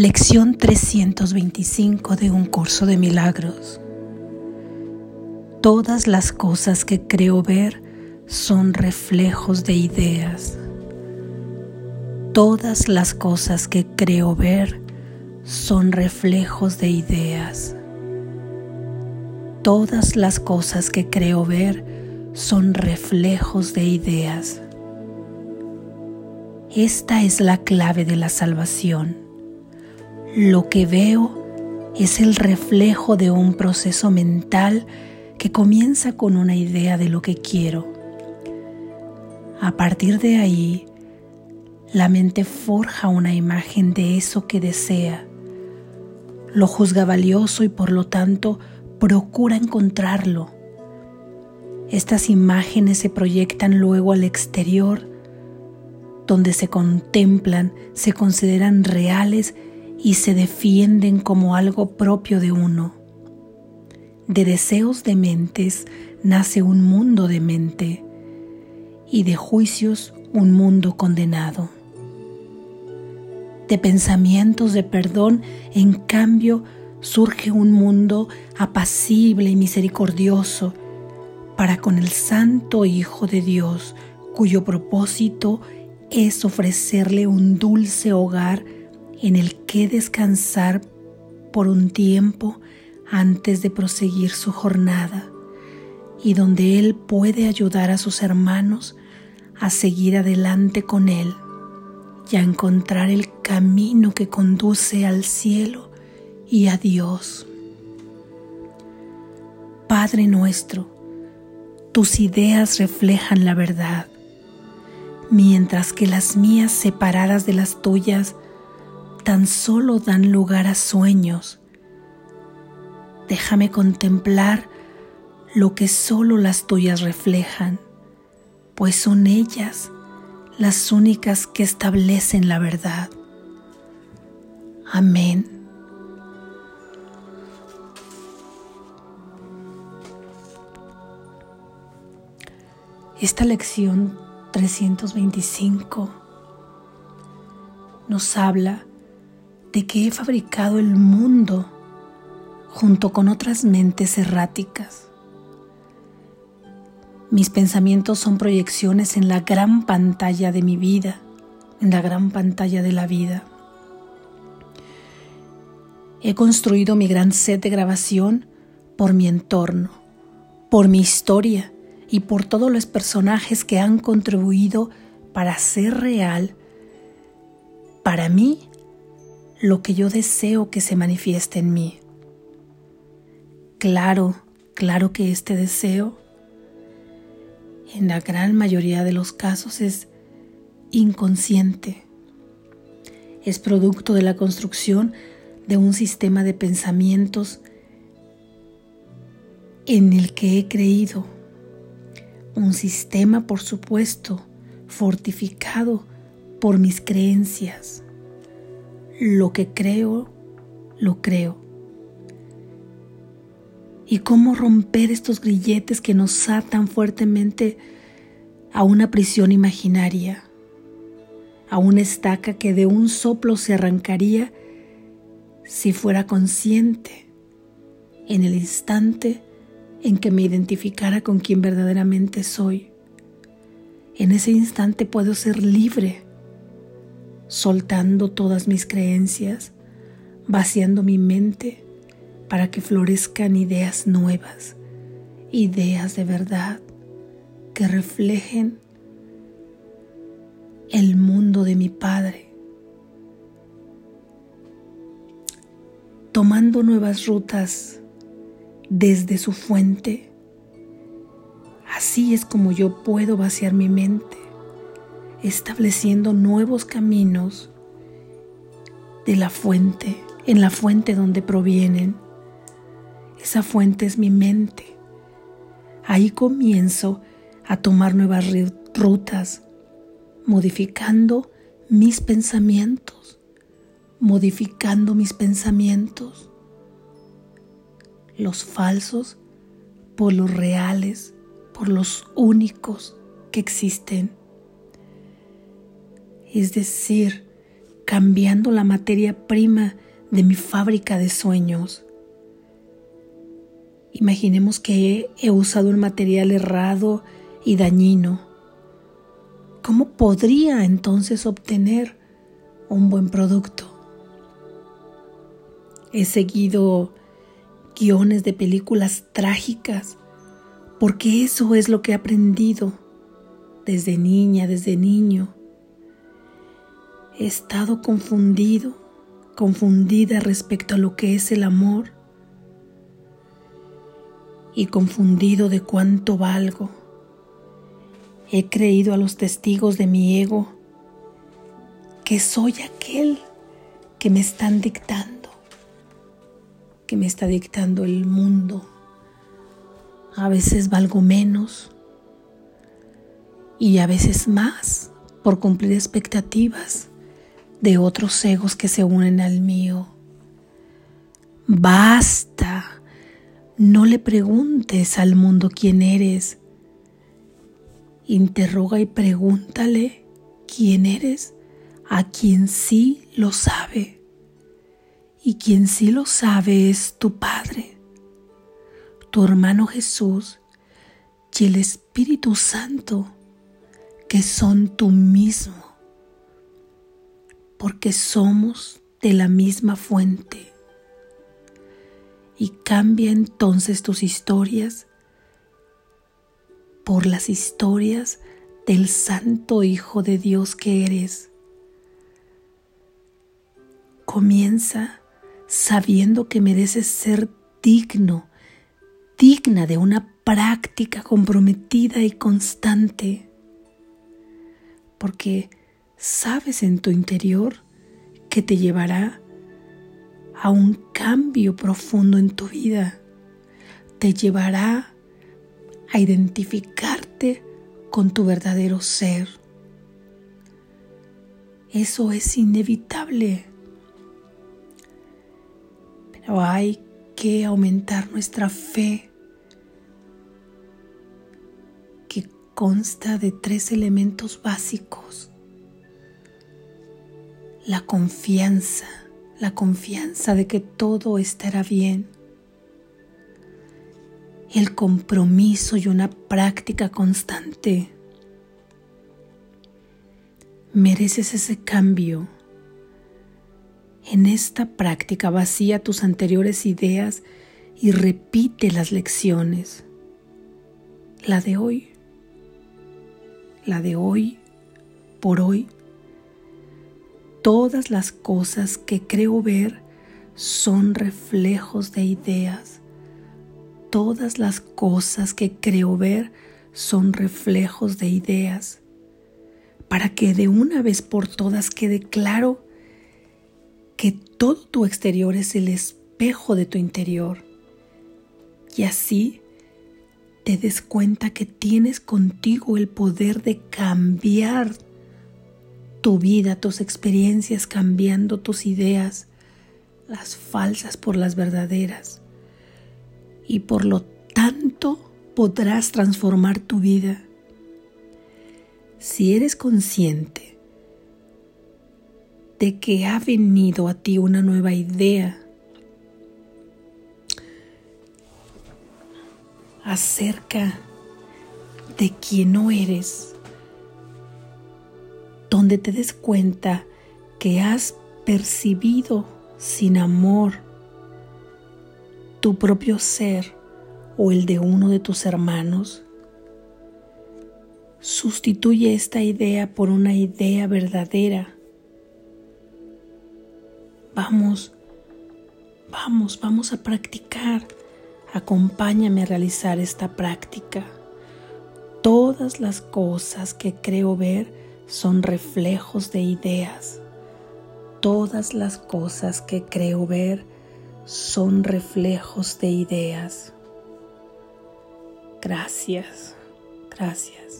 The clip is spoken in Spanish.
Lección 325 de un curso de milagros. Todas las cosas que creo ver son reflejos de ideas. Todas las cosas que creo ver son reflejos de ideas. Todas las cosas que creo ver son reflejos de ideas. Esta es la clave de la salvación lo que veo es el reflejo de un proceso mental que comienza con una idea de lo que quiero. A partir de ahí, la mente forja una imagen de eso que desea, lo juzga valioso y por lo tanto procura encontrarlo. Estas imágenes se proyectan luego al exterior, donde se contemplan, se consideran reales y se defienden como algo propio de uno. De deseos de mentes nace un mundo de mente y de juicios un mundo condenado. De pensamientos de perdón, en cambio, surge un mundo apacible y misericordioso para con el Santo Hijo de Dios, cuyo propósito es ofrecerle un dulce hogar en el que descansar por un tiempo antes de proseguir su jornada y donde Él puede ayudar a sus hermanos a seguir adelante con Él y a encontrar el camino que conduce al cielo y a Dios. Padre nuestro, tus ideas reflejan la verdad, mientras que las mías separadas de las tuyas tan solo dan lugar a sueños. Déjame contemplar lo que solo las tuyas reflejan, pues son ellas las únicas que establecen la verdad. Amén. Esta lección 325 nos habla de que he fabricado el mundo junto con otras mentes erráticas. Mis pensamientos son proyecciones en la gran pantalla de mi vida, en la gran pantalla de la vida. He construido mi gran set de grabación por mi entorno, por mi historia y por todos los personajes que han contribuido para ser real para mí lo que yo deseo que se manifieste en mí. Claro, claro que este deseo en la gran mayoría de los casos es inconsciente. Es producto de la construcción de un sistema de pensamientos en el que he creído. Un sistema, por supuesto, fortificado por mis creencias lo que creo, lo creo. Y cómo romper estos grilletes que nos atan fuertemente a una prisión imaginaria, a una estaca que de un soplo se arrancaría si fuera consciente en el instante en que me identificara con quien verdaderamente soy. En ese instante puedo ser libre soltando todas mis creencias, vaciando mi mente para que florezcan ideas nuevas, ideas de verdad que reflejen el mundo de mi Padre, tomando nuevas rutas desde su fuente. Así es como yo puedo vaciar mi mente estableciendo nuevos caminos de la fuente, en la fuente donde provienen. Esa fuente es mi mente. Ahí comienzo a tomar nuevas rutas, modificando mis pensamientos, modificando mis pensamientos, los falsos por los reales, por los únicos que existen es decir, cambiando la materia prima de mi fábrica de sueños. Imaginemos que he usado un material errado y dañino. ¿Cómo podría entonces obtener un buen producto? He seguido guiones de películas trágicas porque eso es lo que he aprendido desde niña, desde niño. He estado confundido, confundida respecto a lo que es el amor y confundido de cuánto valgo. He creído a los testigos de mi ego que soy aquel que me están dictando, que me está dictando el mundo. A veces valgo menos y a veces más por cumplir expectativas de otros egos que se unen al mío. Basta no le preguntes al mundo quién eres. Interroga y pregúntale quién eres a quien sí lo sabe. Y quien sí lo sabe es tu Padre, tu hermano Jesús y el Espíritu Santo, que son tú mismo, porque somos de la misma fuente y cambia entonces tus historias por las historias del Santo Hijo de Dios que eres. Comienza sabiendo que mereces ser digno, digna de una práctica comprometida y constante, porque sabes en tu interior que te llevará a un cambio profundo en tu vida. Te llevará a identificarte con tu verdadero ser. Eso es inevitable. Pero hay que aumentar nuestra fe, que consta de tres elementos básicos. La confianza, la confianza de que todo estará bien, el compromiso y una práctica constante. Mereces ese cambio. En esta práctica vacía tus anteriores ideas y repite las lecciones. La de hoy, la de hoy, por hoy Todas las cosas que creo ver son reflejos de ideas. Todas las cosas que creo ver son reflejos de ideas. Para que de una vez por todas quede claro que todo tu exterior es el espejo de tu interior. Y así te des cuenta que tienes contigo el poder de cambiar tu vida, tus experiencias, cambiando tus ideas, las falsas por las verdaderas. Y por lo tanto podrás transformar tu vida. Si eres consciente de que ha venido a ti una nueva idea acerca de quién no eres, donde te des cuenta que has percibido sin amor tu propio ser o el de uno de tus hermanos. Sustituye esta idea por una idea verdadera. Vamos, vamos, vamos a practicar. Acompáñame a realizar esta práctica. Todas las cosas que creo ver son reflejos de ideas. Todas las cosas que creo ver son reflejos de ideas. Gracias, gracias.